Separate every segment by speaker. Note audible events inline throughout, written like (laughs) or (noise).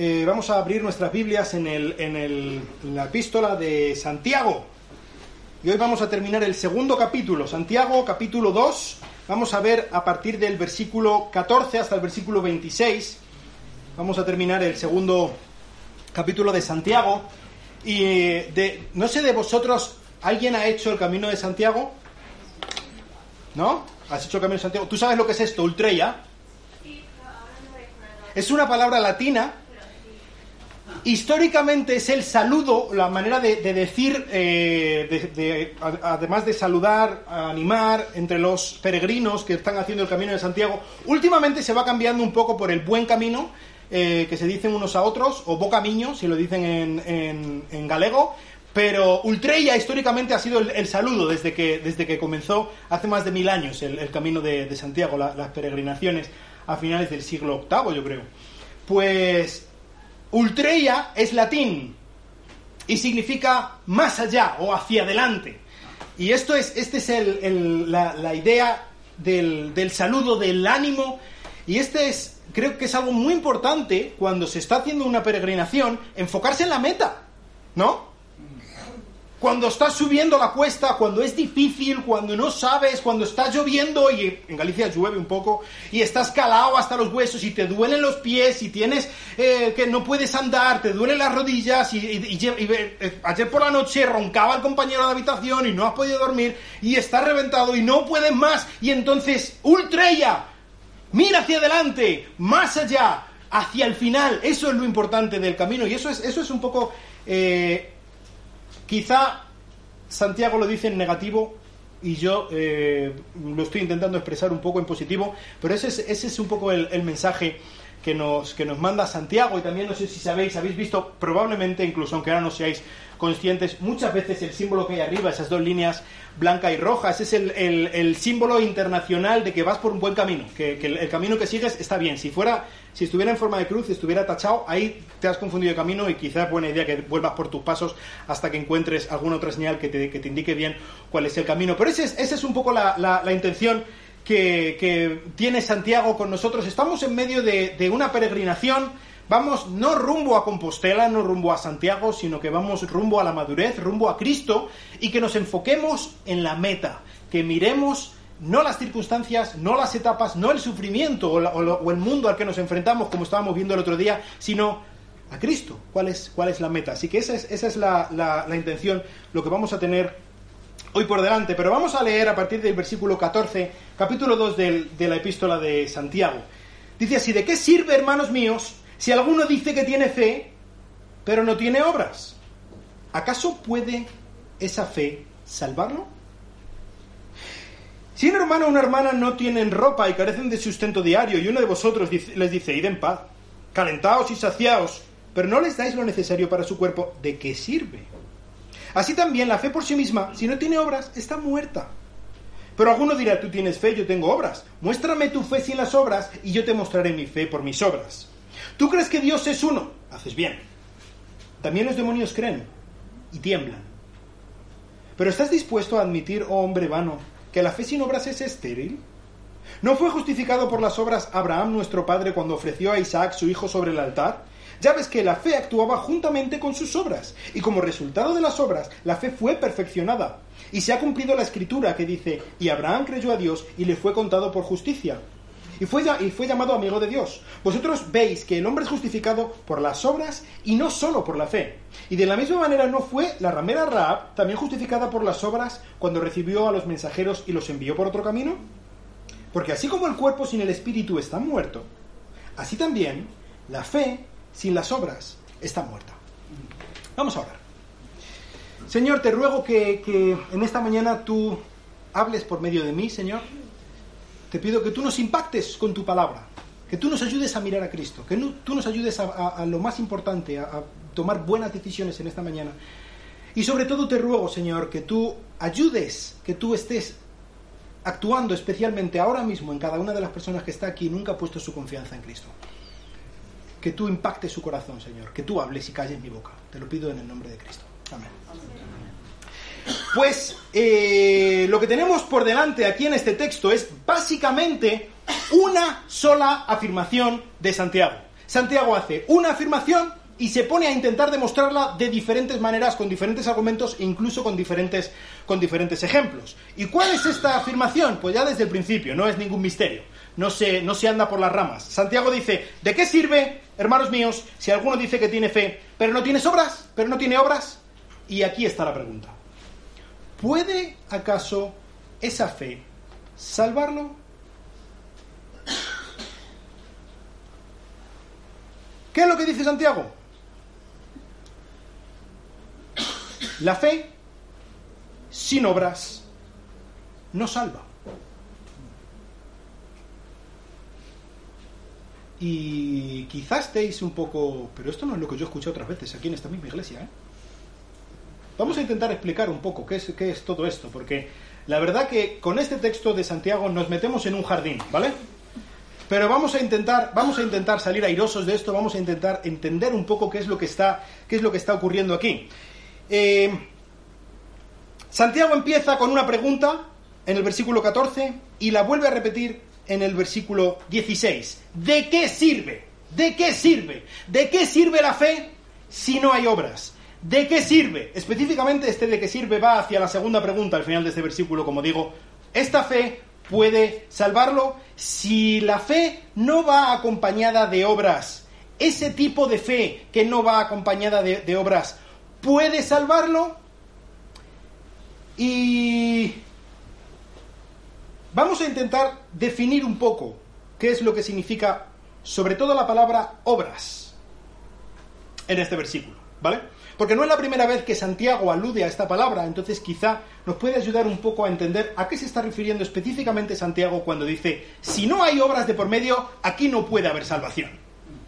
Speaker 1: Eh, vamos a abrir nuestras Biblias en, el, en, el, en la epístola de Santiago. Y hoy vamos a terminar el segundo capítulo, Santiago capítulo 2. Vamos a ver a partir del versículo 14 hasta el versículo 26. Vamos a terminar el segundo capítulo de Santiago. Y eh, de, no sé de vosotros, ¿alguien ha hecho el camino de Santiago? ¿No? ¿Has hecho el camino de Santiago? ¿Tú sabes lo que es esto, Ultreya? Es una palabra latina Históricamente es el saludo, la manera de, de decir, eh, de, de, además de saludar, animar entre los peregrinos que están haciendo el camino de Santiago. Últimamente se va cambiando un poco por el buen camino, eh, que se dicen unos a otros, o bo camino, si lo dicen en, galego. Pero Ultreya históricamente ha sido el, saludo desde que, desde que comenzó hace más de mil años el, camino de, Santiago, la, las peregrinaciones a finales del siglo VIII, yo creo. Pues Ultreia es latín y significa más allá o hacia adelante. Y esto es, este es el, la, la, idea del, del, saludo, del ánimo. Y este es, creo que es algo muy importante cuando se está haciendo una peregrinación, enfocarse en la meta, ¿no? Cuando estás subiendo la cuesta, cuando es difícil, cuando no sabes, cuando está lloviendo, y en Galicia llueve un poco, y estás calado hasta los huesos, y te duelen los pies, y tienes eh, que no puedes andar, te duelen las rodillas, y, eh, ayer por la noche roncaba el compañero de habitación y no has podido dormir, y estás reventado y no puedes más, y entonces, ultrella, mira hacia adelante, más allá, hacia el final, eso es lo importante del camino, y eso es, eso es un poco... Eh, Quizá Santiago lo dice en negativo y yo eh, lo estoy intentando expresar un poco en positivo, pero ese es, un poco el, el, mensaje que nos, que nos manda Santiago y también no sé si sabéis, habéis visto probablemente, incluso aunque ahora no seáis conscientes, muchas veces el símbolo que hay arriba, esas dos líneas blanca y roja, ese es el, el, el símbolo internacional de que vas por un buen camino, que, que el, camino que sigues está bien. Si fuera, si estuviera en forma de cruz, si estuviera tachado, ahí te has confundido de camino y quizás es buena idea que vuelvas por tus pasos hasta que encuentres alguna otra señal que te, que te indique bien cuál es el camino. Pero ese es, esa es un poco la, la, la intención que, que, tiene Santiago con nosotros. Estamos en medio de, de una peregrinación vamos no rumbo a Compostela, no rumbo a Santiago, sino que vamos rumbo a la madurez, rumbo a Cristo y que nos enfoquemos en la meta, que miremos no las circunstancias, no las etapas, no el sufrimiento o, el mundo al que nos enfrentamos, como estábamos viendo el otro día, sino a Cristo. ¿Cuál es, cuál es la meta? Así que esa es, esa es la, la, la intención, lo que vamos a tener hoy por delante. Pero vamos a leer a partir del versículo 14, capítulo 2 del, de la epístola de Santiago. Dice así, ¿de qué sirve, hermanos míos, si alguno dice que tiene fe, pero no tiene obras? ¿Acaso puede esa fe salvarlo? Si un hermano o una hermana no tienen ropa y carecen de sustento diario, y uno de vosotros les dice, id en paz, calentaos y saciaos, pero no les dais lo necesario para su cuerpo, ¿de qué sirve? Así también la fe por sí misma, si no tiene obras, está muerta. Pero alguno dirá, tú tienes fe, yo tengo obras. Muéstrame tu fe sin las obras, y yo te mostraré mi fe por mis obras. ¿Tú crees que Dios es uno? Haces bien. También los demonios creen y tiemblan. Pero ¿estás dispuesto a admitir, oh hombre vano, que la fe sin obras es estéril? ¿No fue justificado por las obras Abraham nuestro padre cuando ofreció a Isaac su hijo sobre el altar? Ya ves que la fe actuaba juntamente con sus obras, y como resultado de las obras, la fe fue perfeccionada. Y se ha cumplido la escritura que dice, y Abraham creyó a Dios y le fue contado por justicia. Y fue, y fue llamado amigo de Dios. Vosotros veis que el hombre es justificado por las obras y no solo por la fe. Y de la misma manera no fue la ramera Raab también justificada por las obras cuando recibió a los mensajeros y los envió por otro camino. Porque así como el cuerpo sin el espíritu está muerto, así también la fe sin las obras está muerta. Vamos a orar. Señor, te ruego que, que, en esta mañana tú hables por medio de mí, Señor. Te pido que tú nos impactes con tu palabra. que tú nos ayudes a mirar a Cristo, que tú nos ayudes a, lo más importante, a tomar buenas decisiones en esta mañana. Y sobre todo te ruego, Señor, que tú ayudes, que tú estés actuando especialmente ahora mismo en cada una de las personas que está aquí y nunca ha puesto su confianza en Cristo. Que tú impactes su corazón, Señor, que tú hables y calles mi boca. Te lo pido en el nombre de Cristo. Amén. Pues eh, lo que tenemos por delante aquí en este texto es básicamente una sola afirmación de Santiago. Santiago hace una afirmación y se pone a intentar demostrarla de diferentes maneras, con diferentes argumentos e incluso con diferentes, con diferentes ejemplos. ¿Y cuál es esta afirmación? Pues ya desde el principio, no es ningún misterio, no se, no se anda por las ramas. Santiago dice, ¿de qué sirve, hermanos míos, si alguno dice que tiene fe, pero no tiene obras, pero no tiene obras? Y aquí está la pregunta. ¿Puede acaso esa fe salvarlo? ¿Qué es lo que dice Santiago? La fe sin obras no salva. Y quizás estéis un poco, pero esto no es lo que yo he escuchado otras veces aquí en esta misma iglesia. ¿eh? Vamos a intentar explicar un poco qué es, qué es todo esto, porque la verdad que con este texto de Santiago nos metemos en un jardín, ¿vale? Pero vamos a intentar, vamos a intentar salir airosos de esto, vamos a intentar entender un poco qué es lo que está, qué es lo que está ocurriendo aquí. Eh, Santiago empieza con una pregunta en el versículo 14 y la vuelve a repetir en el versículo 16. ¿De qué sirve? ¿De qué sirve? ¿De qué sirve la fe si no hay obras? ¿De qué sirve? Específicamente este de qué sirve va hacia la segunda pregunta al final de este versículo, como digo, ¿esta fe puede salvarlo? Si la fe no va acompañada de obras, ese tipo de fe que no va acompañada de, de obras, puede salvarlo. Y vamos a intentar definir un poco qué es lo que significa, sobre todo la palabra obras, en este versículo, ¿vale? Porque no es la primera vez que Santiago alude a esta palabra, entonces quizá nos puede ayudar un poco a entender a qué se está refiriendo específicamente Santiago cuando dice, si no hay obras de por medio, aquí no puede haber salvación.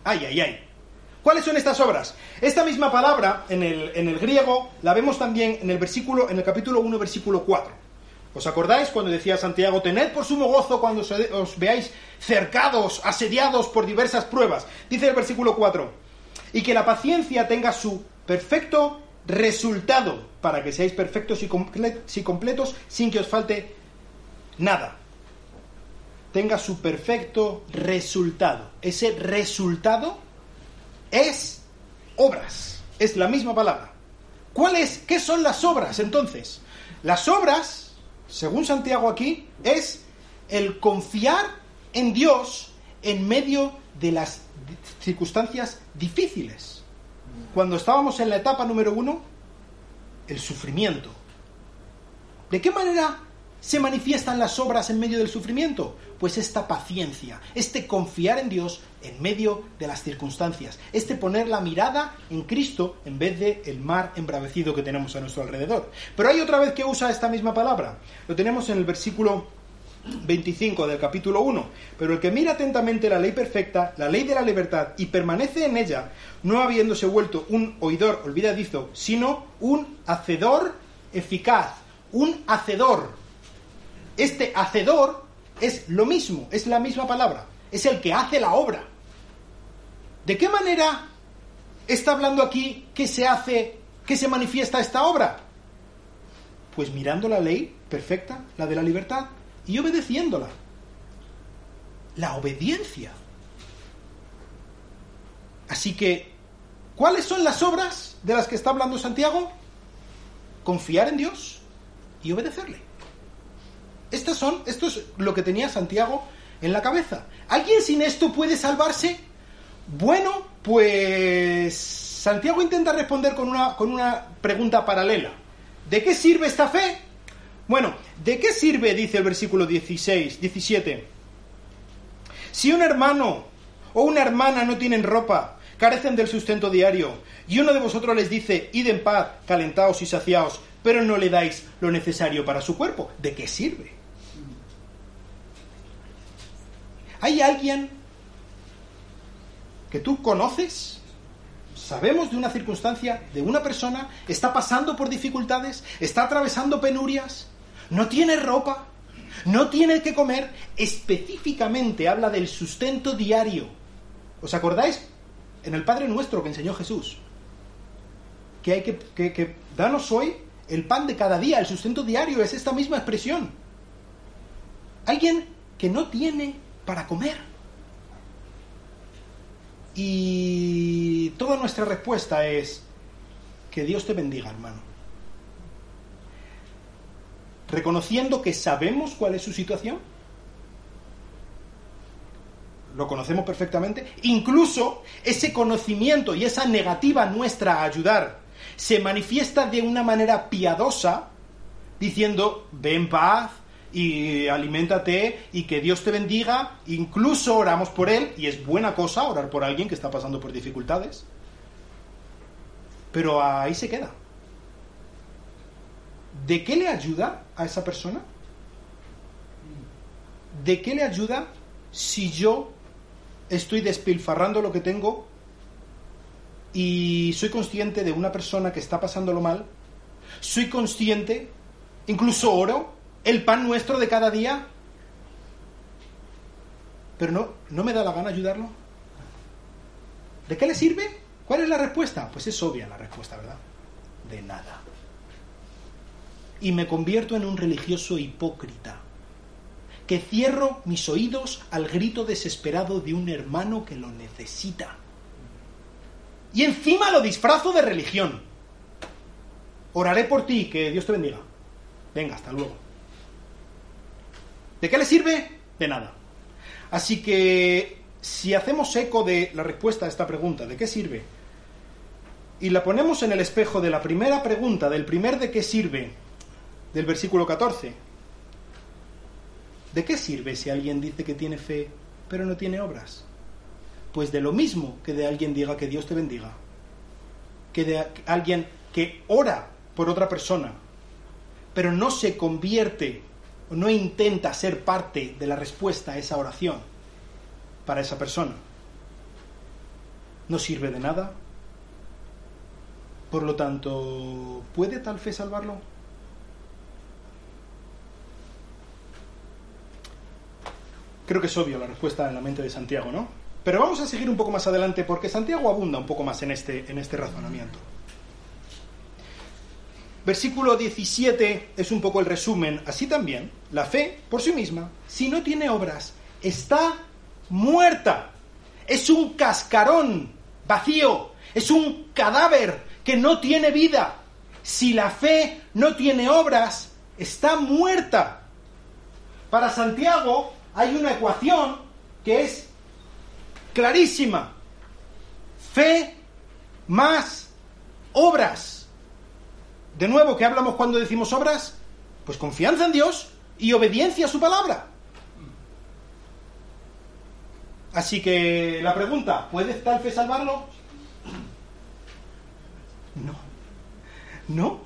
Speaker 1: Ay, ay, ay. ¿Cuáles son estas obras? Esta misma palabra en el, en el griego la vemos también en el versículo, en el capítulo 1, versículo 4. ¿Os acordáis cuando decía Santiago, tened por sumo gozo cuando os veáis cercados, asediados por diversas pruebas? Dice el versículo 4, y que la paciencia tenga su perfecto resultado, para que seáis perfectos y completos sin que os falte nada. Tenga su perfecto resultado. Ese resultado es obras. Es la misma palabra. ¿Cuáles? ¿Qué son las obras entonces? Las obras, según Santiago aquí, es el confiar en Dios en medio de las circunstancias difíciles. Cuando estábamos en la etapa número uno, el sufrimiento. ¿De qué manera se manifiestan las obras en medio del sufrimiento? Pues esta paciencia, este confiar en Dios en medio de las circunstancias, este poner la mirada en Cristo en vez de el mar embravecido que tenemos a nuestro alrededor. Pero hay otra vez que usa esta misma palabra. Lo tenemos en el versículo 25 del capítulo 1. Pero el que mira atentamente la ley perfecta, la ley de la libertad, y permanece en ella, no habiéndose vuelto un oidor olvidadizo, sino un hacedor eficaz, un hacedor este hacedor es lo mismo, es la misma palabra, es el que hace la obra. ¿De qué manera está hablando aquí que se hace, que se manifiesta esta obra? Pues mirando la ley perfecta, la de la libertad, y obedeciéndola. La obediencia. Así que, ¿cuáles son las obras de las que está hablando Santiago? Confiar en Dios y obedecerle. Estas son, esto es lo que tenía Santiago en la cabeza. ¿Alguien sin esto puede salvarse? Bueno, pues Santiago intenta responder con una, con una pregunta paralela. ¿De qué sirve esta fe? Bueno, ¿de qué sirve, dice el versículo 16, 17? Si un hermano o una hermana no tienen ropa, carecen del sustento diario, y uno de vosotros les dice, id en paz, calentaos y saciaos, pero no le dais lo necesario para su cuerpo, ¿de qué sirve? ¿Hay alguien que tú conoces, sabemos de una circunstancia, de una persona, está pasando por dificultades, está atravesando penurias, no tiene ropa, no tiene que comer, específicamente habla del sustento diario. ¿Os acordáis? En el Padre Nuestro que enseñó Jesús, que hay que, que, que danos hoy el pan de cada día, el sustento diario, es esta misma expresión. Alguien que no tiene para comer. Y toda nuestra respuesta es que Dios te bendiga, hermano. Reconociendo que sabemos cuál es su situación. Lo conocemos perfectamente. Incluso ese conocimiento y esa negativa nuestra a ayudar se manifiesta de una manera piadosa, diciendo, ven paz y aliméntate y que Dios te bendiga, incluso oramos por él, y es buena cosa orar por alguien que está pasando por dificultades, pero ahí se queda. ¿De qué le ayuda a esa persona? ¿De qué le ayuda si yo estoy despilfarrando lo que tengo y soy consciente de una persona que está pasándolo mal, soy consciente, incluso oro, el pan nuestro de cada día, pero no, no me da la gana ayudarlo. ¿De qué le sirve? ¿Cuál es la respuesta? Pues es obvia la respuesta, ¿verdad? De nada. Y me convierto en un religioso hipócrita, que cierro mis oídos al grito desesperado de un hermano que lo necesita. Y encima lo disfrazo de religión. Oraré por ti, que Dios te bendiga. Venga, hasta luego. ¿De qué le sirve? De nada. Así que si hacemos eco de la respuesta a esta pregunta, ¿de qué sirve? Y la ponemos en el espejo de la primera pregunta, del primer de qué sirve, del versículo 14. ¿De qué sirve si alguien dice que tiene fe pero no tiene obras? Pues de lo mismo que de alguien diga que Dios te bendiga, que de alguien que ora por otra persona, pero no se convierte o no intenta ser parte de la respuesta a esa oración para esa persona. No sirve de nada. Por lo tanto, ¿puede tal fe salvarlo? Creo que es obvio la respuesta en la mente de Santiago, ¿no? Pero vamos a seguir un poco más adelante porque Santiago abunda un poco más en este, en este razonamiento. Versículo 17 es un poco el resumen. Así también, la fe por sí misma, si no tiene obras, está muerta. Es un cascarón vacío, es un cadáver que no tiene vida. Si la fe no tiene obras, está muerta. Para Santiago hay una ecuación que es clarísima. Fe más obras. De nuevo, ¿qué hablamos cuando decimos obras? Pues confianza en Dios y obediencia a su palabra. Así que la pregunta, ¿puede tal fe salvarlo? No. No.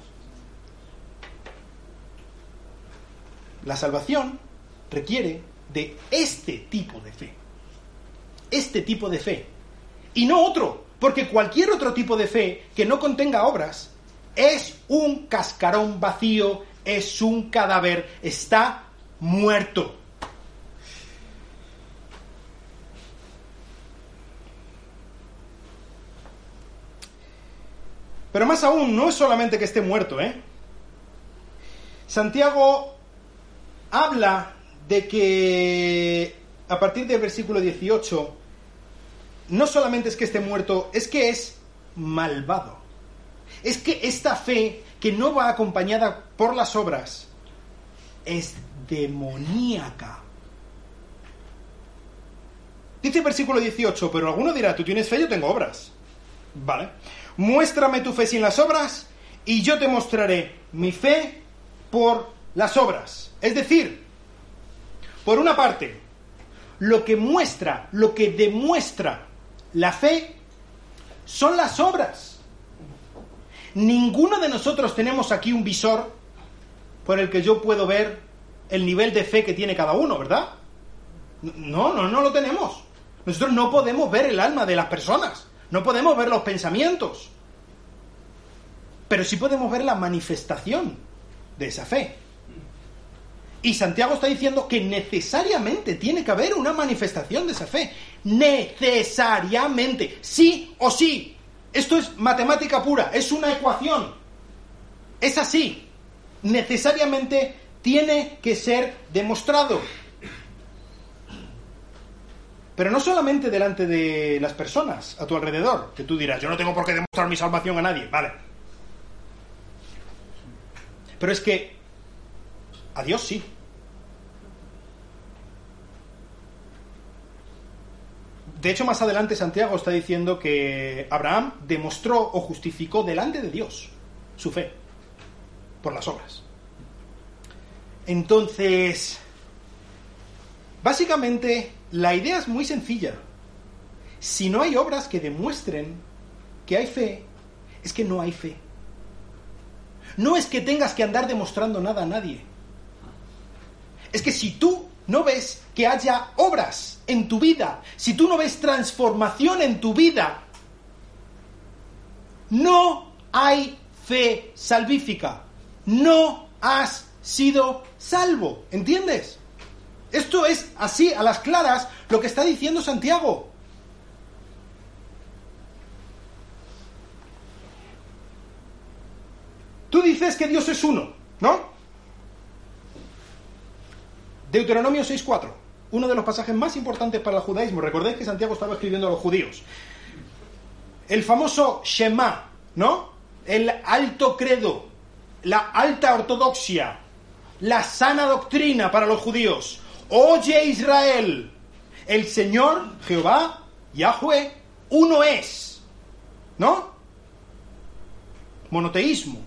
Speaker 1: La salvación requiere de este tipo de fe este tipo de fe y no otro, porque cualquier otro tipo de fe que no contenga obras es un cascarón vacío, es un cadáver, está muerto. Pero más aún, no es solamente que esté muerto, ¿eh? Santiago habla de que a partir del versículo 18 no solamente es que esté muerto, es que es malvado. Es que esta fe que no va acompañada por las obras es demoníaca. Dice el versículo 18, pero alguno dirá, tú tienes fe, yo tengo obras. Vale. Muéstrame tu fe sin las obras y yo te mostraré mi fe por las obras. Es decir, por una parte, lo que muestra, lo que demuestra la fe son las obras. Ninguno de nosotros tenemos aquí un visor por el que yo puedo ver el nivel de fe que tiene cada uno, ¿verdad? No, no, no lo tenemos. Nosotros no podemos ver el alma de las personas, no podemos ver los pensamientos, pero sí podemos ver la manifestación de esa fe. Y Santiago está diciendo que necesariamente tiene que haber una manifestación de esa fe. Necesariamente. Sí o sí. Esto es matemática pura, es una ecuación. Es así. Necesariamente tiene que ser demostrado. Pero no solamente delante de las personas a tu alrededor, que tú dirás, yo no tengo por qué demostrar mi salvación a nadie, vale. Pero es que a Dios sí. De hecho, más adelante Santiago está diciendo que Abraham demostró o justificó delante de Dios su fe por las obras. Entonces, básicamente, la idea es muy sencilla. Si no hay obras que demuestren que hay fe, es que no hay fe. No es que tengas que andar demostrando nada a nadie. Es que si tú no ves que haya obras en tu vida, si tú no ves transformación en tu vida, no hay fe salvífica. No has sido salvo. ¿Entiendes? Esto es así, a las claras, lo que está diciendo Santiago. Tú dices que Dios es uno, ¿no? Deuteronomio 6.4, uno de los pasajes más importantes para el judaísmo. Recordéis que Santiago estaba escribiendo a los judíos. El famoso Shema, ¿no? El alto credo, la alta ortodoxia, la sana doctrina para los judíos. Oye Israel, el Señor, Jehová, Yahweh, uno es. ¿No? Monoteísmo.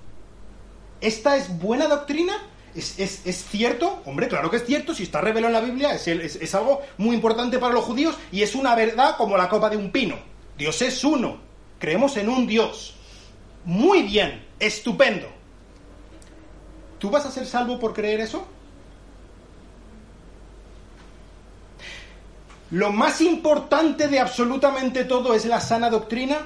Speaker 1: ¿Esta es buena doctrina? ¿Es, cierto? Hombre, claro que es cierto, si está revelado en la Biblia, es, algo muy importante para los judíos y es una verdad como la copa de un pino. Dios es uno, creemos en un Dios. Muy bien, estupendo. ¿Tú vas a ser salvo por creer eso? Lo más importante de absolutamente todo es la sana doctrina.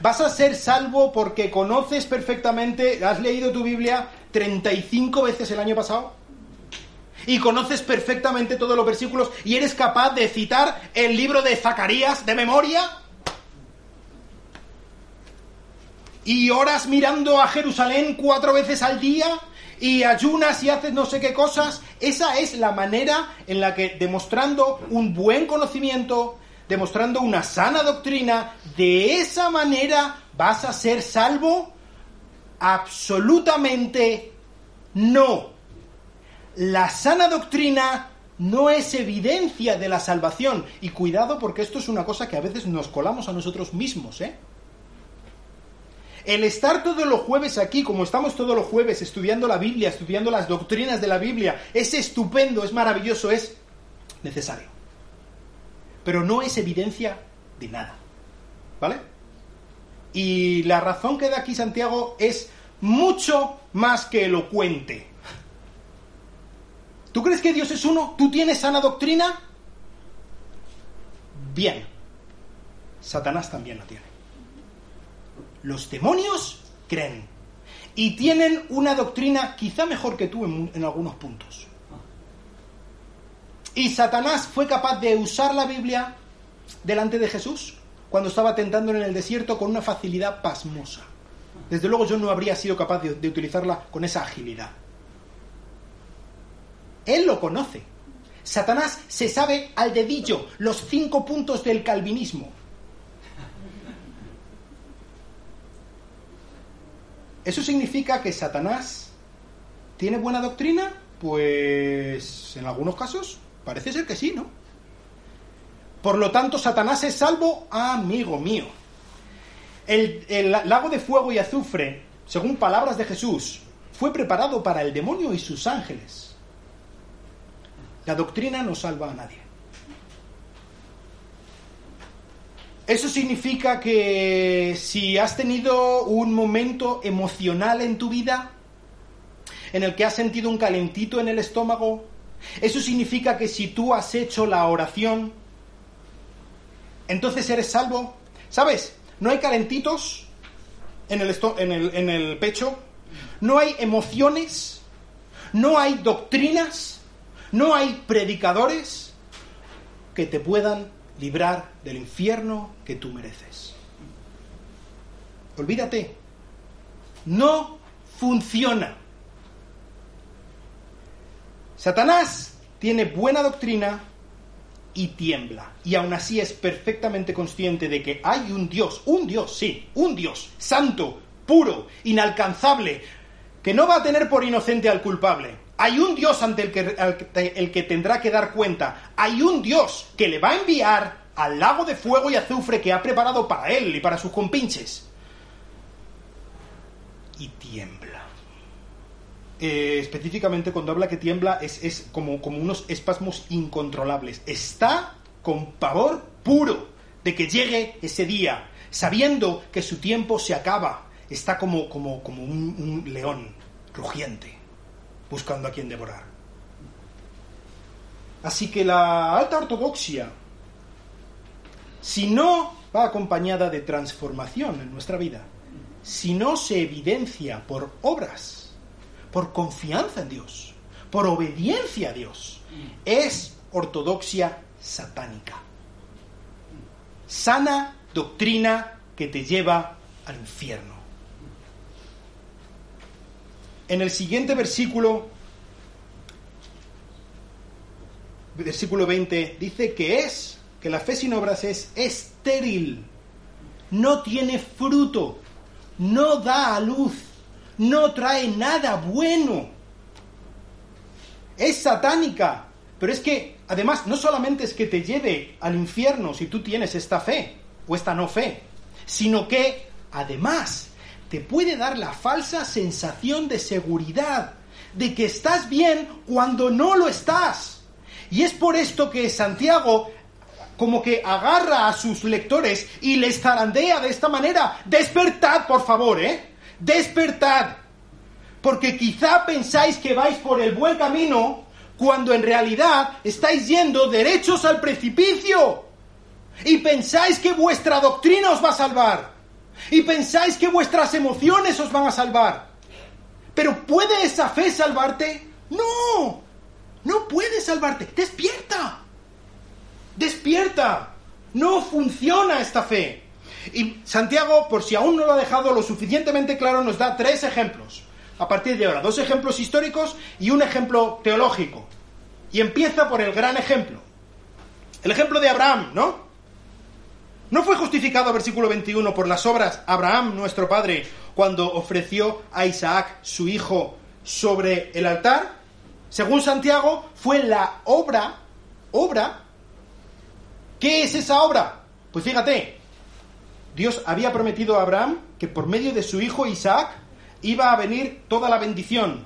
Speaker 1: ¿Vas a ser salvo porque conoces perfectamente, has leído tu Biblia 35 veces el año pasado? Y conoces perfectamente todos los versículos y eres capaz de citar el libro de Zacarías de memoria? ¿Y oras mirando a Jerusalén cuatro veces al día? y ayunas y haces no sé qué cosas. Esa es la manera en la que, demostrando un buen conocimiento, demostrando una sana doctrina, de esa manera vas a ser salvo. Absolutamente no. La sana doctrina no es evidencia de la salvación. Y cuidado porque esto es una cosa que a veces nos colamos a nosotros mismos, ¿eh? El estar todos los jueves aquí, como estamos todos los jueves estudiando la Biblia, estudiando las doctrinas de la Biblia, es estupendo, es maravilloso, es necesario. Pero no es evidencia de nada. ¿Vale? Y la razón que da aquí Santiago es mucho más que elocuente. ¿Tú crees que Dios es uno? ¿Tú tienes sana doctrina? Bien. Satanás también la tiene. Los demonios creen y tienen una doctrina quizá mejor que tú en, algunos puntos. Y Satanás fue capaz de usar la Biblia delante de Jesús cuando estaba tentándolo en el desierto con una facilidad pasmosa. Desde luego yo no habría sido capaz de, de utilizarla con esa agilidad. Él lo conoce. Satanás se sabe al dedillo los cinco puntos del calvinismo. ¿Eso significa que Satanás tiene buena doctrina? Pues en algunos casos parece ser que sí, ¿no? Por lo tanto, Satanás es salvo, amigo mío. El, el, lago de fuego y azufre, según palabras de Jesús, fue preparado para el demonio y sus ángeles. La doctrina no salva a nadie. Eso significa que si has tenido un momento emocional en tu vida, en el que has sentido un calentito en el estómago, eso significa que si tú has hecho la oración, entonces eres salvo. ¿Sabes? No hay calentitos en el, en el, en el pecho, no hay emociones, no hay doctrinas, no hay predicadores que te puedan librar del infierno que tú mereces. Olvídate, no funciona. Satanás tiene buena doctrina y tiembla. Y aún así es perfectamente consciente de que hay un Dios, un Dios, sí, un Dios, santo, puro, inalcanzable, que no va a tener por inocente al culpable. Hay un Dios ante el que, el que tendrá que dar cuenta. Hay un Dios que le va a enviar al lago de fuego y azufre que ha preparado para él y para sus compinches. Y tiembla. Eh, específicamente cuando habla que tiembla es, es como, como unos espasmos incontrolables. Está con pavor puro de que llegue ese día, sabiendo que su tiempo se acaba. Está como, como, como un, un león rugiente, buscando a quien devorar. Así que la alta ortodoxia, si no va acompañada de transformación en nuestra vida, si no se evidencia por obras, por confianza en Dios, por obediencia a Dios. Es ortodoxia satánica. Sana doctrina que te lleva al infierno. En el siguiente versículo, versículo 20, dice que es, que la fe sin obras es estéril, no tiene fruto, no da a luz no trae nada bueno. Es satánica. Pero es que, además, no solamente es que te lleve al infierno si tú tienes esta fe o esta no fe, sino que, además, te puede dar la falsa sensación de seguridad, de que estás bien cuando no lo estás. Y es por esto que Santiago como que agarra a sus lectores y les zarandea de esta manera. Despertad, por favor, ¿eh? Despertad, porque quizá pensáis que vais por el buen camino cuando en realidad estáis yendo derechos al precipicio y pensáis que vuestra doctrina os va a salvar y pensáis que vuestras emociones os van a salvar. Pero ¿puede esa fe salvarte? No, no puede salvarte. Despierta, despierta. No funciona esta fe. Y Santiago, por si aún no lo ha dejado lo suficientemente claro, nos da tres ejemplos. A partir de ahora, dos ejemplos históricos y un ejemplo teológico. Y empieza por el gran ejemplo. El ejemplo de Abraham, ¿no? ¿No fue justificado, versículo 21, por las obras Abraham, nuestro padre, cuando ofreció a Isaac, su hijo, sobre el altar? Según Santiago, fue la obra, obra. ¿Qué es esa obra? Pues fíjate, Dios había prometido a Abraham que por medio de su hijo Isaac iba a venir toda la bendición.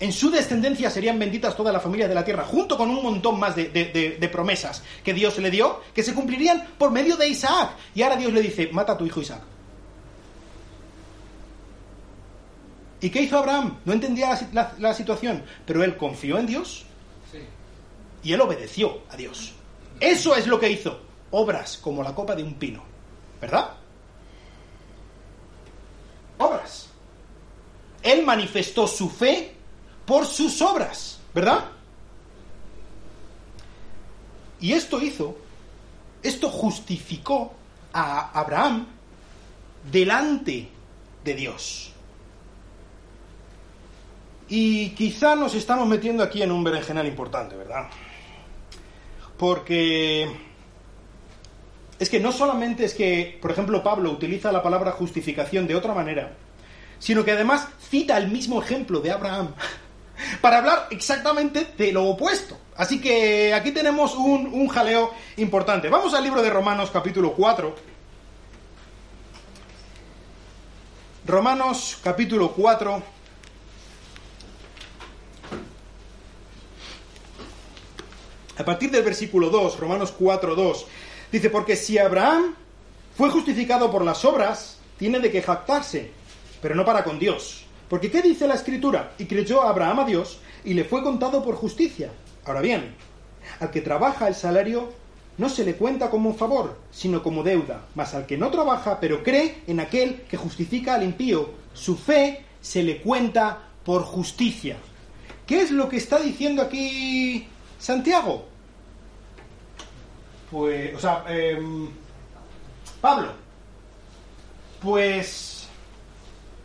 Speaker 1: En su descendencia serían benditas todas las familias de la tierra, junto con un montón más de, promesas que Dios le dio, que se cumplirían por medio de Isaac. Y ahora Dios le dice, mata a tu hijo Isaac. ¿Y qué hizo Abraham? No entendía la, situación, pero él confió en Dios y él obedeció a Dios. Eso es lo que hizo. Obras como la copa de un pino. ¿Verdad? Obras. Él manifestó su fe por sus obras, ¿verdad? Y esto hizo, esto justificó a Abraham delante de Dios. Y quizá nos estamos metiendo aquí en un berenjenal importante, ¿verdad? Porque es que no solamente es que, por ejemplo, Pablo utiliza la palabra justificación de otra manera, sino que además cita el mismo ejemplo de Abraham (laughs) para hablar exactamente de lo opuesto. Así que aquí tenemos un, un jaleo importante. Vamos al libro de Romanos capítulo 4. Romanos capítulo 4. A partir del versículo 2, Romanos 4, 2. Dice, porque si Abraham fue justificado por las obras, tiene de qué jactarse, pero no para con Dios. Porque ¿qué dice la escritura? Y creyó Abraham a Dios y le fue contado por justicia. Ahora bien, al que trabaja el salario no se le cuenta como un favor, sino como deuda. Mas al que no trabaja, pero cree en aquel que justifica al impío, su fe se le cuenta por justicia. ¿Qué es lo que está diciendo aquí Santiago? Pues, o sea, em, Pablo. Pues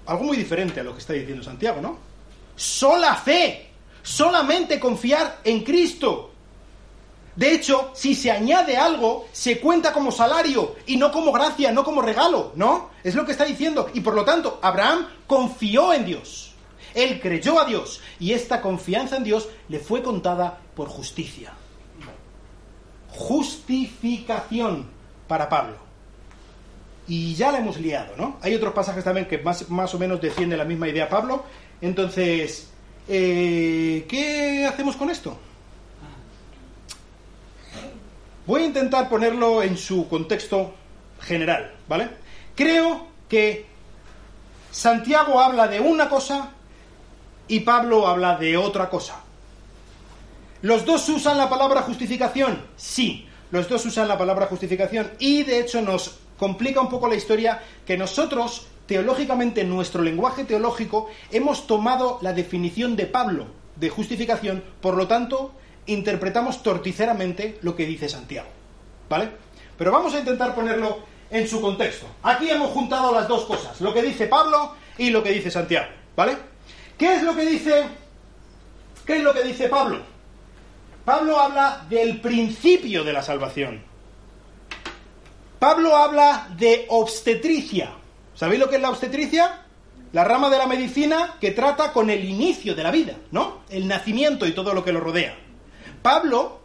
Speaker 1: algo muy diferente a lo que está diciendo Santiago, ¿no? Sola fe, solamente confiar en Cristo. De hecho, si se añade algo, se cuenta como salario y no como gracia, no como regalo, ¿no? Es lo que está diciendo. Y por lo tanto, Abraham confió en Dios. Él creyó a Dios y esta confianza en Dios le fue contada por justicia. Justificación para Pablo. Y ya la hemos liado, ¿no? Hay otros pasajes también que más, más o menos defienden la misma idea Pablo. Entonces, eh, ¿qué hacemos con esto? Voy a intentar ponerlo en su contexto general, ¿vale? Creo que Santiago habla de una cosa y Pablo habla de otra cosa. ¿Los dos usan la palabra justificación? Sí, los dos usan la palabra justificación y de hecho nos complica un poco la historia que nosotros, teológicamente, en nuestro lenguaje teológico, hemos tomado la definición de Pablo de justificación, por lo tanto, interpretamos torticeramente lo que dice Santiago. ¿Vale? Pero vamos a intentar ponerlo en su contexto. Aquí hemos juntado las dos cosas, lo que dice Pablo y lo que dice Santiago. ¿Vale? ¿Qué es lo que dice? ¿Qué es lo que dice Pablo? Pablo habla del principio de la salvación. Pablo habla de obstetricia. ¿Sabéis lo que es la obstetricia? La rama de la medicina que trata con el inicio de la vida, ¿no? El nacimiento y todo lo que lo rodea. Pablo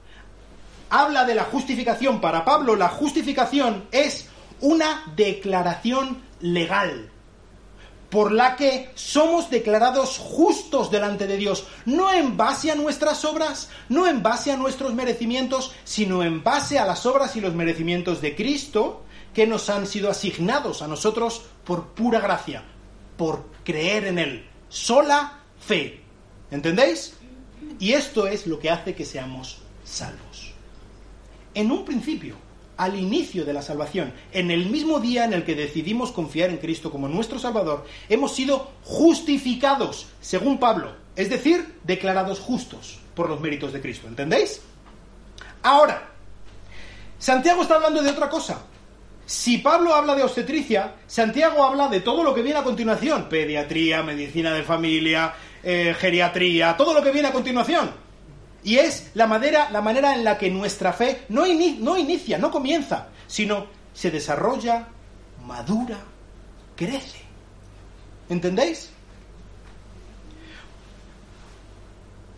Speaker 1: habla de la justificación. Para Pablo la justificación es una declaración legal por la que somos declarados justos delante de Dios, no en base a nuestras obras, no en base a nuestros merecimientos, sino en base a las obras y los merecimientos de Cristo que nos han sido asignados a nosotros por pura gracia, por creer en Él, sola fe. ¿Entendéis? Y esto es lo que hace que seamos salvos. En un principio, al inicio de la salvación, en el mismo día en el que decidimos confiar en Cristo como nuestro Salvador, hemos sido justificados, según Pablo, es decir, declarados justos por los méritos de Cristo. ¿Entendéis? Ahora, Santiago está hablando de otra cosa. Si Pablo habla de obstetricia, Santiago habla de todo lo que viene a continuación, pediatría, medicina de familia, eh, geriatría, todo lo que viene a continuación. Y es la manera, la manera en la que nuestra fe no, no inicia, no comienza, sino se desarrolla, madura, crece. ¿Entendéis?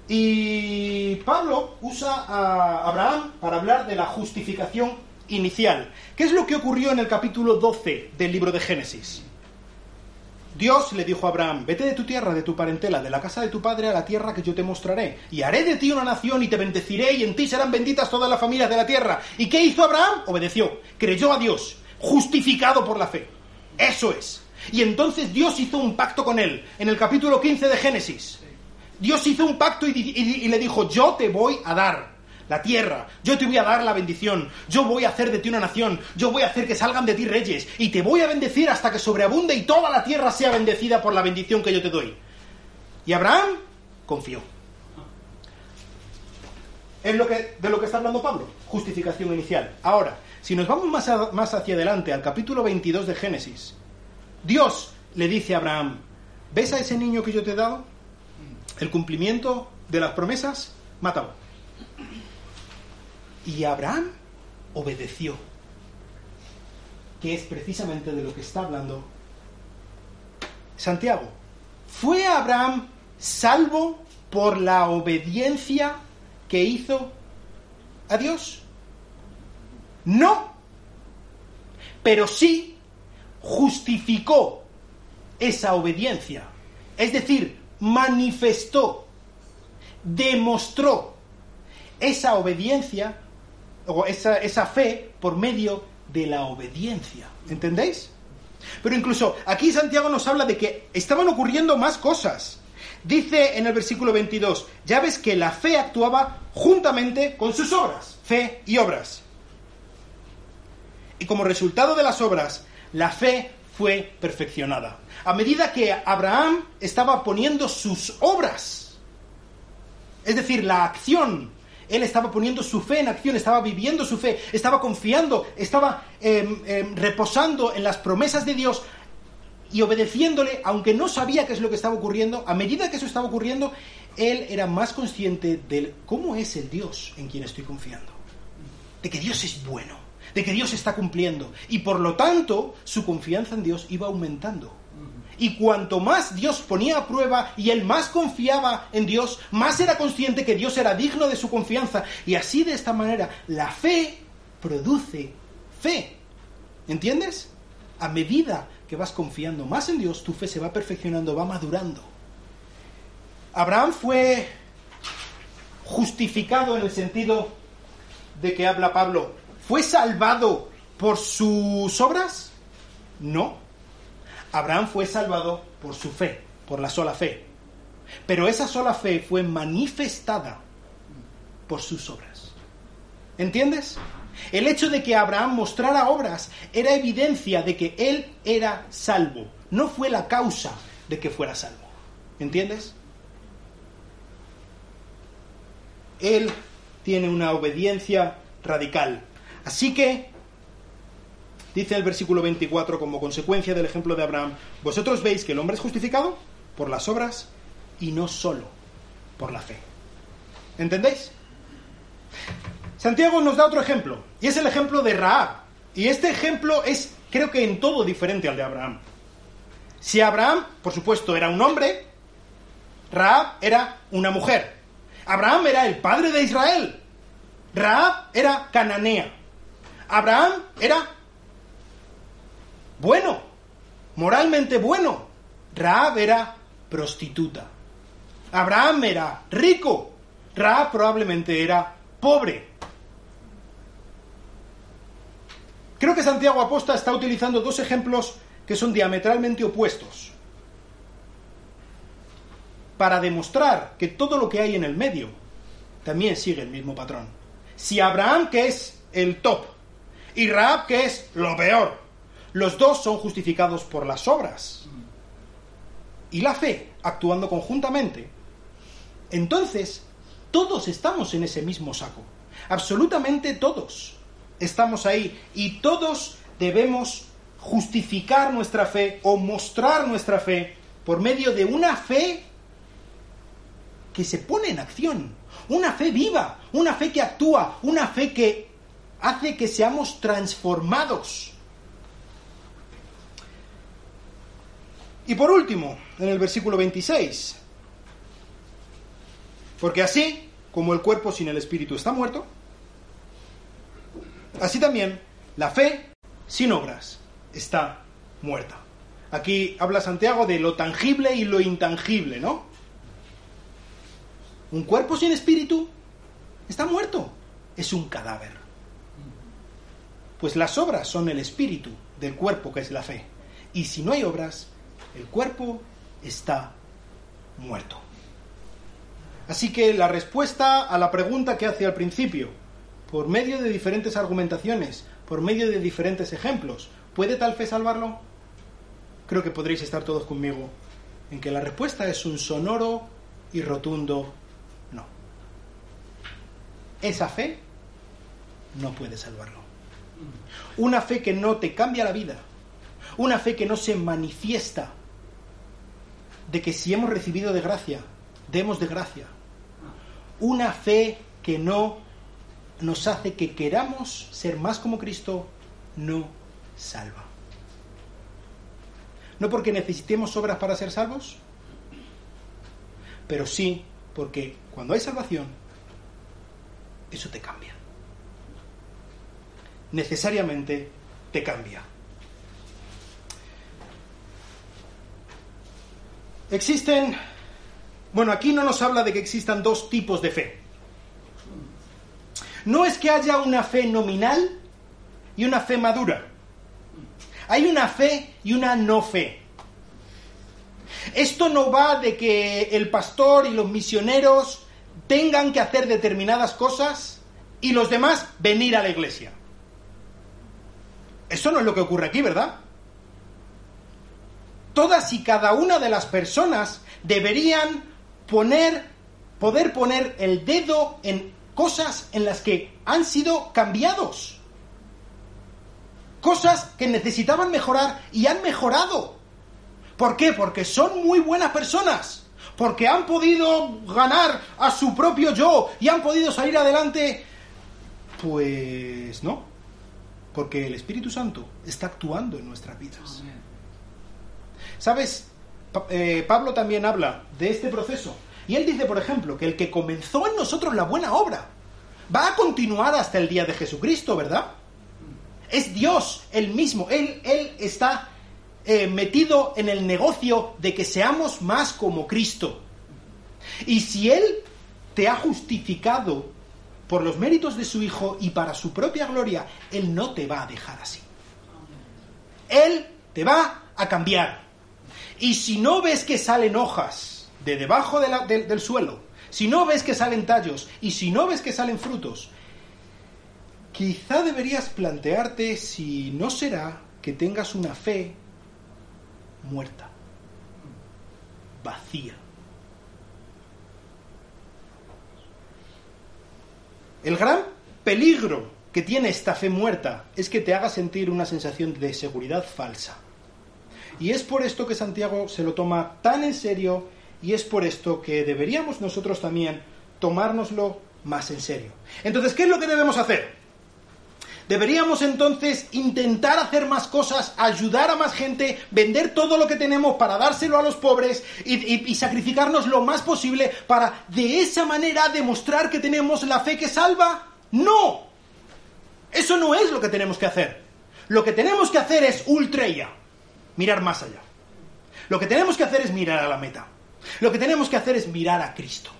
Speaker 1: Y Pablo usa a Abraham para hablar de la justificación inicial. ¿Qué es lo que ocurrió en el capítulo 12 del libro de Génesis? Dios le dijo a Abraham, vete de tu tierra, de tu parentela, de la casa de tu padre a la tierra que yo te mostraré, y haré de ti una nación y te bendeciré, y en ti serán benditas todas las familias de la tierra. ¿Y qué hizo Abraham? Obedeció, creyó a Dios, justificado por la fe. Eso es. Y entonces Dios hizo un pacto con él, en el capítulo 15 de Génesis. Dios hizo un pacto y, y le dijo, yo te voy a dar la tierra, yo te voy a dar la bendición, yo voy a hacer de ti una nación, yo voy a hacer que salgan de ti reyes, y te voy a bendecir hasta que sobreabunde y toda la tierra sea bendecida por la bendición que yo te doy. Y Abraham confió. Es lo que, de lo que está hablando Pablo, justificación inicial. Ahora, si nos vamos más, más hacia adelante, al capítulo 22 de Génesis, Dios le dice a Abraham, ¿ves a ese niño que yo te he dado? El cumplimiento de las promesas, mátalo. Y Abraham obedeció, que es precisamente de lo que está hablando Santiago. ¿Fue Abraham salvo por la obediencia que hizo a Dios? No, pero sí justificó esa obediencia. Es decir, manifestó, demostró esa obediencia esa, esa fe por medio de la obediencia. ¿Entendéis? Pero incluso aquí Santiago nos habla de que estaban ocurriendo más cosas. Dice en el versículo 22, ya ves que la fe actuaba juntamente con sus obras, fe y obras. Y como resultado de las obras, la fe fue perfeccionada. A medida que Abraham estaba poniendo sus obras, es decir, la acción, él estaba poniendo su fe en acción, estaba viviendo su fe, estaba confiando, estaba em, em, reposando en las promesas de Dios y obedeciéndole, aunque no sabía qué es lo que estaba ocurriendo, a medida que eso estaba ocurriendo, él era más consciente de cómo es el Dios en quien estoy confiando, de que Dios es bueno, de que Dios está cumpliendo, y por lo tanto su confianza en Dios iba aumentando. Y cuanto más Dios ponía a prueba y él más confiaba en Dios, más era consciente que Dios era digno de su confianza. Y así de esta manera, la fe produce fe. ¿Entiendes? A medida que vas confiando más en Dios, tu fe se va perfeccionando, va madurando. Abraham fue justificado en el sentido de que habla Pablo. ¿Fue salvado por sus obras? No. Abraham fue salvado por su fe, por la sola fe. Pero esa sola fe fue manifestada por sus obras. ¿Entiendes? El hecho de que Abraham mostrara obras era evidencia de que él era salvo. No fue la causa de que fuera salvo. ¿Entiendes? Él tiene una obediencia radical. Así que Dice el versículo 24, como consecuencia del ejemplo de Abraham, vosotros veis que el hombre es justificado por las obras y no solo por la fe. ¿Entendéis? Santiago nos da otro ejemplo, y es el ejemplo de Raab. Y este ejemplo es, creo que en todo diferente al de Abraham. Si Abraham, por supuesto, era un hombre, Raab era una mujer. Abraham era el padre de Israel. Raab era cananea. Abraham era bueno, moralmente bueno. Raab era prostituta. Abraham era rico. Raab probablemente era pobre. Creo que Santiago Aposta está utilizando dos ejemplos que son diametralmente opuestos para demostrar que todo lo que hay en el medio también sigue el mismo patrón. Si Abraham, que es el top, y Raab, que es lo peor, los dos son justificados por las obras y la fe actuando conjuntamente. Entonces, todos estamos en ese mismo saco. Absolutamente todos estamos ahí y todos debemos justificar nuestra fe o mostrar nuestra fe por medio de una fe que se pone en acción, una fe viva, una fe que actúa, una fe que hace que seamos transformados Y por último, en el versículo 26, porque así como el cuerpo sin el espíritu está muerto, así también la fe sin obras está muerta. Aquí habla Santiago de lo tangible y lo intangible, ¿no? Un cuerpo sin espíritu está muerto, es un cadáver. Pues las obras son el espíritu del cuerpo que es la fe. Y si no hay obras, el cuerpo está muerto. Así que la respuesta a la pregunta que hace al principio, por medio de diferentes argumentaciones, por medio de diferentes ejemplos, ¿puede tal fe salvarlo? Creo que podréis estar todos conmigo en que la respuesta es un sonoro y rotundo no. Esa fe no puede salvarlo. Una fe que no te cambia la vida, una fe que no se manifiesta de que si hemos recibido de gracia, demos de gracia. Una fe que no nos hace que queramos ser más como Cristo, no salva. No porque necesitemos obras para ser salvos, pero sí porque cuando hay salvación, eso te cambia. Necesariamente te cambia. Existen, bueno, aquí no nos habla de que existan dos tipos de fe. No es que haya una fe nominal y una fe madura. Hay una fe y una no fe. Esto no va de que el pastor y los misioneros tengan que hacer determinadas cosas y los demás venir a la iglesia. Eso no es lo que ocurre aquí, ¿verdad? Todas y cada una de las personas deberían poner, poder poner el dedo en cosas en las que han sido cambiados. Cosas que necesitaban mejorar y han mejorado. ¿Por qué? Porque son muy buenas personas. Porque han podido ganar a su propio yo y han podido salir adelante. Pues no. Porque el Espíritu Santo está actuando en nuestras vidas. ¿Sabes? Eh, Pablo también habla de este proceso. Y él dice, por ejemplo, que el que comenzó en nosotros la buena obra va a continuar hasta el día de Jesucristo, ¿verdad? Es Dios el mismo. Él, él está eh, metido en el negocio de que seamos más como Cristo. Y si Él te ha justificado por los méritos de su Hijo y para su propia gloria, Él no te va a dejar así. Él te va a cambiar. Y si no ves que salen hojas de debajo del suelo, si no ves que salen tallos y si no ves que salen frutos, quizá deberías plantearte si no será que tengas una fe muerta, vacía. El gran peligro que tiene esta fe muerta es que te haga sentir una sensación de seguridad falsa. Y es por esto que Santiago se lo toma tan en serio y es por esto que deberíamos nosotros también tomárnoslo más en serio. Entonces, ¿qué es lo que debemos hacer? Deberíamos entonces intentar hacer más cosas, ayudar a más gente, vender todo lo que tenemos para dárselo a los pobres y, sacrificarnos lo más posible para de esa manera demostrar que tenemos la fe que salva. No, eso no es lo que tenemos que hacer. Lo que tenemos que hacer es ultrella mirar más allá. Lo que tenemos que hacer es mirar a la meta. Lo que tenemos que hacer es mirar a Cristo.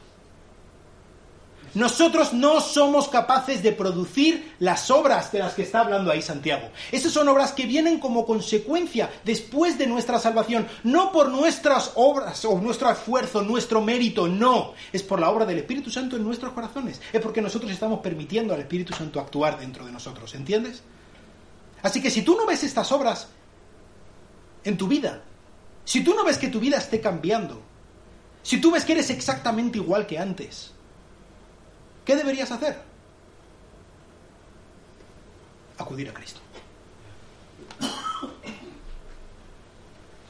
Speaker 1: Nosotros no somos capaces de producir las obras de las que está hablando ahí Santiago. Esas son obras que vienen como consecuencia después de nuestra salvación, no por nuestras obras o nuestro esfuerzo, nuestro mérito, no. Es por la obra del Espíritu Santo en nuestros corazones. Es porque nosotros estamos permitiendo al Espíritu Santo actuar dentro de nosotros, ¿entiendes? Así que si tú no ves estas obras, en tu vida. Si tú no ves que tu vida esté cambiando, si tú ves que eres exactamente igual que antes, ¿qué deberías hacer? Acudir a Cristo.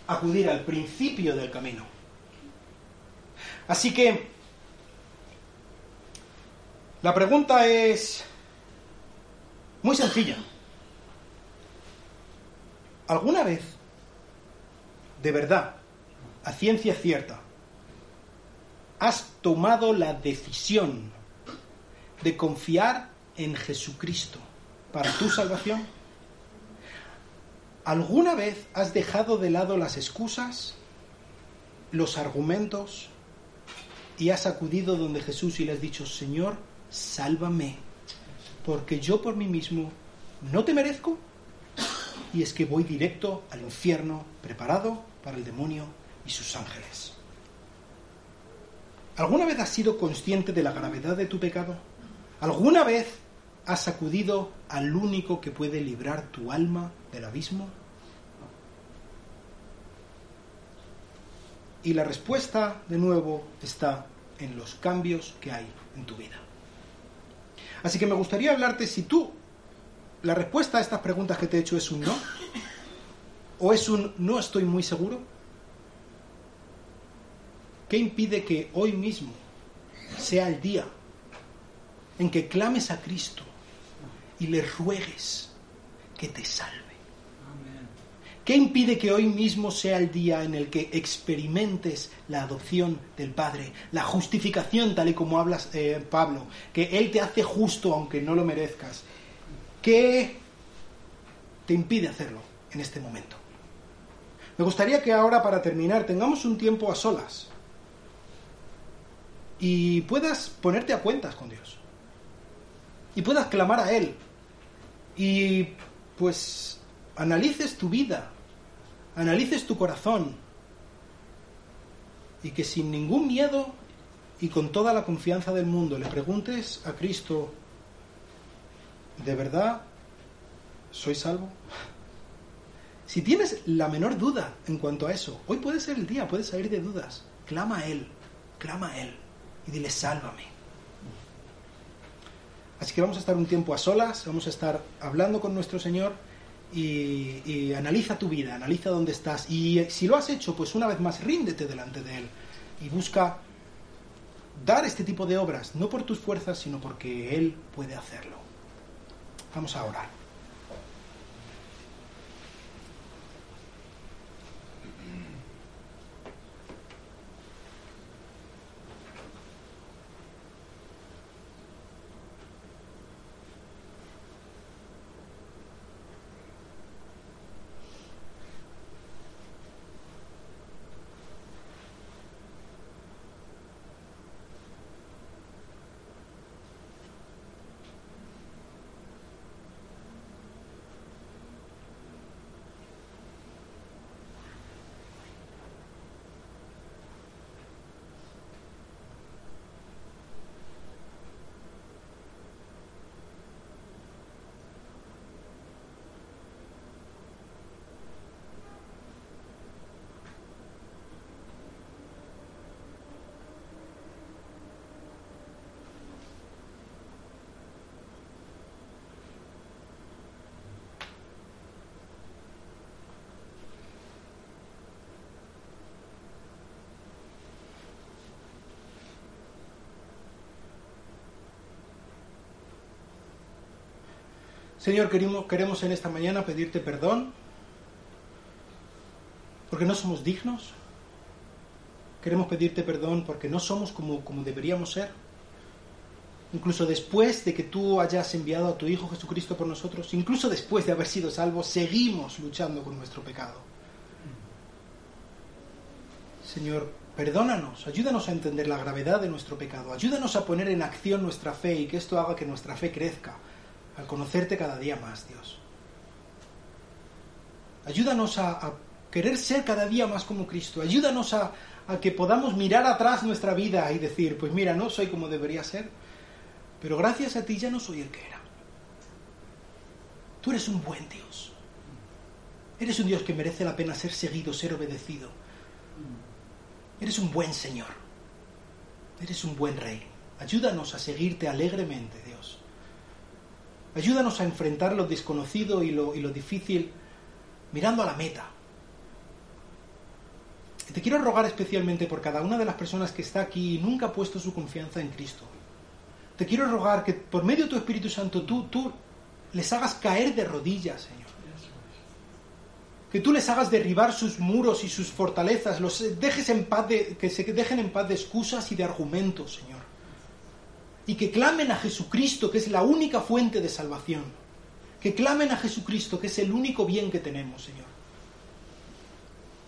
Speaker 1: Acudir al principio del camino. Así que la pregunta es muy sencilla. ¿Alguna vez de verdad, a ciencia cierta, has tomado la decisión de confiar en Jesucristo para tu salvación? ¿Alguna vez has dejado de lado las excusas, los argumentos y has acudido donde Jesús y le has dicho, Señor, sálvame, porque yo por mí mismo no te merezco? y es que voy directo al infierno preparado para el demonio y sus ángeles. ¿Alguna vez has sido consciente de la gravedad de tu pecado? ¿Alguna vez has acudido al único que puede librar tu alma del abismo? Y la respuesta, de nuevo, está en los cambios que hay en tu vida. Así que me gustaría hablarte si tú la respuesta a estas preguntas que te he hecho es un no? ¿O es un no estoy muy seguro? ¿Qué impide que hoy mismo sea el día en que clames a Cristo y le ruegues que te salve? ¿Qué impide que hoy mismo sea el día en el que experimentes la adopción del Padre, la justificación tal y como hablas eh, Pablo, que Él te hace justo aunque no lo merezcas ¿Qué te impide hacerlo en este momento? Me gustaría que ahora, para terminar, tengamos un tiempo a solas y puedas ponerte a cuentas con Dios. Y puedas clamar a Él. Y pues analices tu vida, analices tu corazón. Y que sin ningún miedo y con toda la confianza del mundo le preguntes a Cristo ¿De verdad ¿soy salvo? Si tienes la menor duda en cuanto a eso, hoy puede ser el día, puedes salir de dudas. Clama a Él, clama a Él y dile, sálvame. Así que vamos a estar un tiempo a solas, vamos a estar hablando con nuestro Señor y, y, analiza tu vida, analiza dónde estás. Y si lo has hecho, pues una vez más ríndete delante de Él y busca dar este tipo de obras, no por tus fuerzas, sino porque Él puede hacerlo. Vamos a orar. Señor, queremos, queremos en esta mañana pedirte perdón porque no somos dignos. Queremos pedirte perdón porque no somos como, como deberíamos ser. Incluso después de que tú hayas enviado a tu Hijo Jesucristo por nosotros, incluso después de haber sido salvos, seguimos luchando con nuestro pecado. Señor, perdónanos, ayúdanos a entender la gravedad de nuestro pecado, ayúdanos a poner en acción nuestra fe y que esto haga que nuestra fe crezca al conocerte cada día más, Dios. Ayúdanos a, querer ser cada día más como Cristo. Ayúdanos a, que podamos mirar atrás nuestra vida y decir, pues mira, no soy como debería ser, pero gracias a ti ya no soy el que era. Tú eres un buen Dios. Eres un Dios que merece la pena ser seguido, ser obedecido. Eres un buen Señor. Eres un buen Rey. Ayúdanos a seguirte alegremente. Ayúdanos a enfrentar lo desconocido y lo, difícil mirando a la meta. Te quiero rogar especialmente por cada una de las personas que está aquí y nunca ha puesto su confianza en Cristo. Te quiero rogar que por medio de tu Espíritu Santo tú, tú les hagas caer de rodillas, Señor. Que tú les hagas derribar sus muros y sus fortalezas, los dejes en paz de, que se dejen en paz de excusas y de argumentos, Señor y que clamen a Jesucristo, que es la única fuente de salvación. Que clamen a Jesucristo, que es el único bien que tenemos, Señor.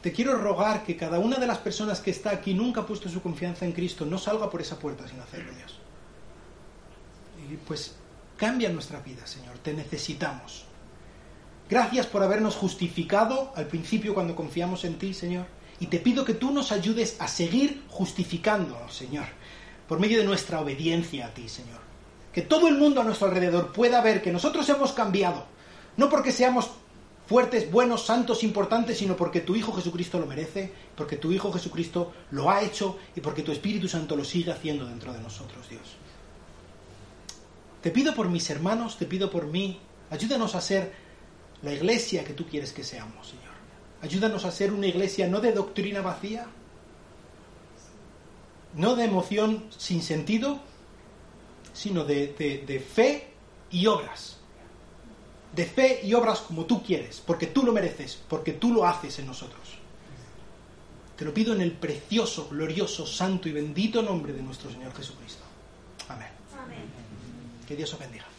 Speaker 1: Te quiero rogar que cada una de las personas que está aquí nunca ha puesto su confianza en Cristo no salga por esa puerta sin hacerlo, Dios. Y pues cambia nuestra vida, Señor. Te necesitamos. Gracias por habernos justificado al principio cuando confiamos en ti, Señor. Y te pido que tú nos ayudes a seguir justificándonos, Señor por medio de nuestra obediencia a ti, Señor. Que todo el mundo a nuestro alrededor pueda ver que nosotros hemos cambiado, no porque seamos fuertes, buenos, santos, importantes, sino porque tu Hijo Jesucristo lo merece, porque tu Hijo Jesucristo lo ha hecho y porque tu Espíritu Santo lo sigue haciendo dentro de nosotros, Dios. Te pido por mis hermanos, te pido por mí, ayúdanos a ser la iglesia que tú quieres que seamos, Señor. Ayúdanos a ser una iglesia no de doctrina vacía, no de emoción sin sentido, sino de, fe y obras. De fe y obras como tú quieres, porque tú lo mereces, porque tú lo haces en nosotros. Te lo pido en el precioso, glorioso, santo y bendito nombre de nuestro Señor Jesucristo. Amén. Amén. Que Dios os bendiga.